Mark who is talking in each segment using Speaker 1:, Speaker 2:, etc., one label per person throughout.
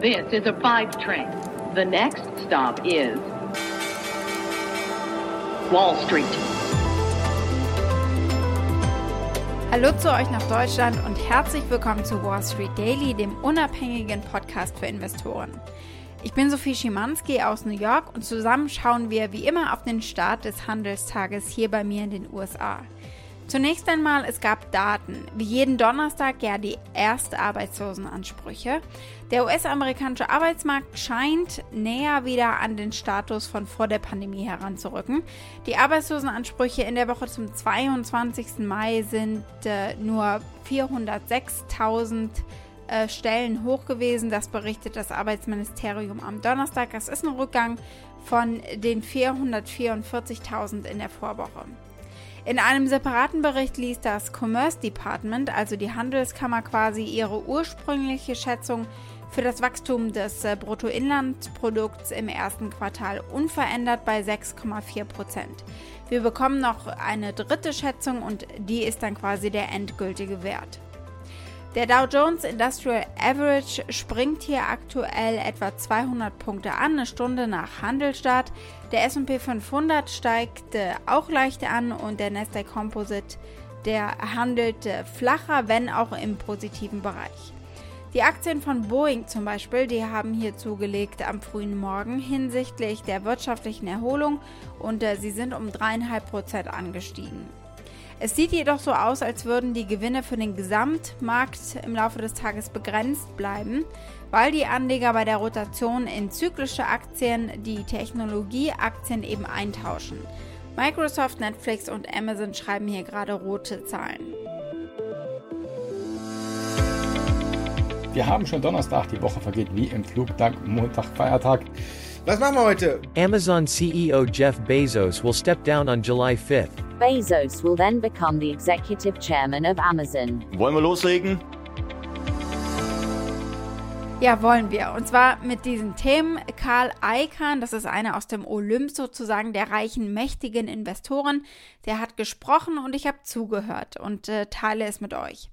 Speaker 1: This is a five train. The next stop is Wall Street.
Speaker 2: Hallo zu euch nach Deutschland und herzlich willkommen zu Wall Street Daily, dem unabhängigen Podcast für Investoren. Ich bin Sophie Schimanski aus New York und zusammen schauen wir wie immer auf den Start des Handelstages hier bei mir in den USA. Zunächst einmal, es gab Daten. Wie jeden Donnerstag ja die Erstarbeitslosenansprüche. Der US-amerikanische Arbeitsmarkt scheint näher wieder an den Status von vor der Pandemie heranzurücken. Die Arbeitslosenansprüche in der Woche zum 22. Mai sind äh, nur 406.000 äh, Stellen hoch gewesen. Das berichtet das Arbeitsministerium am Donnerstag. Das ist ein Rückgang von den 444.000 in der Vorwoche. In einem separaten Bericht ließ das Commerce Department, also die Handelskammer, quasi ihre ursprüngliche Schätzung für das Wachstum des äh, Bruttoinlandprodukts im ersten Quartal unverändert bei 6,4 Prozent. Wir bekommen noch eine dritte Schätzung und die ist dann quasi der endgültige Wert. Der Dow Jones Industrial Average springt hier aktuell etwa 200 Punkte an, eine Stunde nach Handelstart. Der S&P 500 steigt auch leicht an und der Nasdaq Composite, der handelt flacher, wenn auch im positiven Bereich. Die Aktien von Boeing zum Beispiel, die haben hier zugelegt am frühen Morgen hinsichtlich der wirtschaftlichen Erholung und äh, sie sind um 3,5% angestiegen. Es sieht jedoch so aus, als würden die Gewinne für den Gesamtmarkt im Laufe des Tages begrenzt bleiben, weil die Anleger bei der Rotation in zyklische Aktien die Technologieaktien eben eintauschen. Microsoft, Netflix und Amazon schreiben hier gerade rote Zahlen.
Speaker 3: Wir haben schon Donnerstag, die Woche vergeht wie im Flug, Dank Montag, Feiertag.
Speaker 4: Was machen wir heute?
Speaker 5: Amazon CEO Jeff Bezos will step down on July 5th.
Speaker 6: Bezos will then become the executive chairman of Amazon.
Speaker 7: Wollen wir loslegen?
Speaker 2: Ja, wollen wir. Und zwar mit diesen Themen. Karl Icahn, das ist einer aus dem Olymp sozusagen der reichen, mächtigen Investoren, der hat gesprochen und ich habe zugehört und äh, teile es mit euch.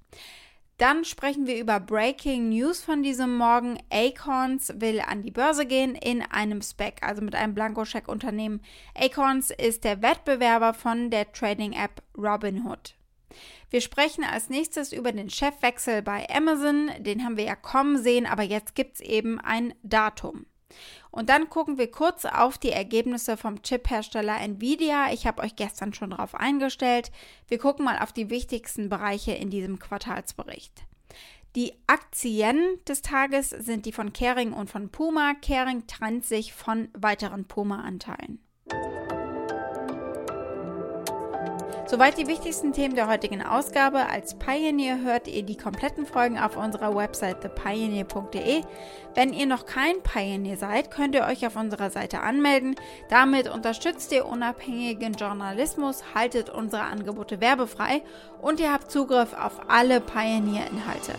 Speaker 2: Dann sprechen wir über Breaking News von diesem Morgen. Acorns will an die Börse gehen in einem Spec, also mit einem Blankoscheck-Unternehmen. Acorns ist der Wettbewerber von der Trading-App Robinhood. Wir sprechen als nächstes über den Chefwechsel bei Amazon. Den haben wir ja kommen sehen, aber jetzt gibt es eben ein Datum. Und dann gucken wir kurz auf die Ergebnisse vom Chip-Hersteller Nvidia. Ich habe euch gestern schon darauf eingestellt. Wir gucken mal auf die wichtigsten Bereiche in diesem Quartalsbericht. Die Aktien des Tages sind die von Kering und von Puma. Kering trennt sich von weiteren Puma-Anteilen. Soweit die wichtigsten Themen der heutigen Ausgabe. Als Pioneer hört ihr die kompletten Folgen auf unserer Website thepioneer.de. Wenn ihr noch kein Pioneer seid, könnt ihr euch auf unserer Seite anmelden. Damit unterstützt ihr unabhängigen Journalismus, haltet unsere Angebote werbefrei und ihr habt Zugriff auf alle Pioneer-Inhalte.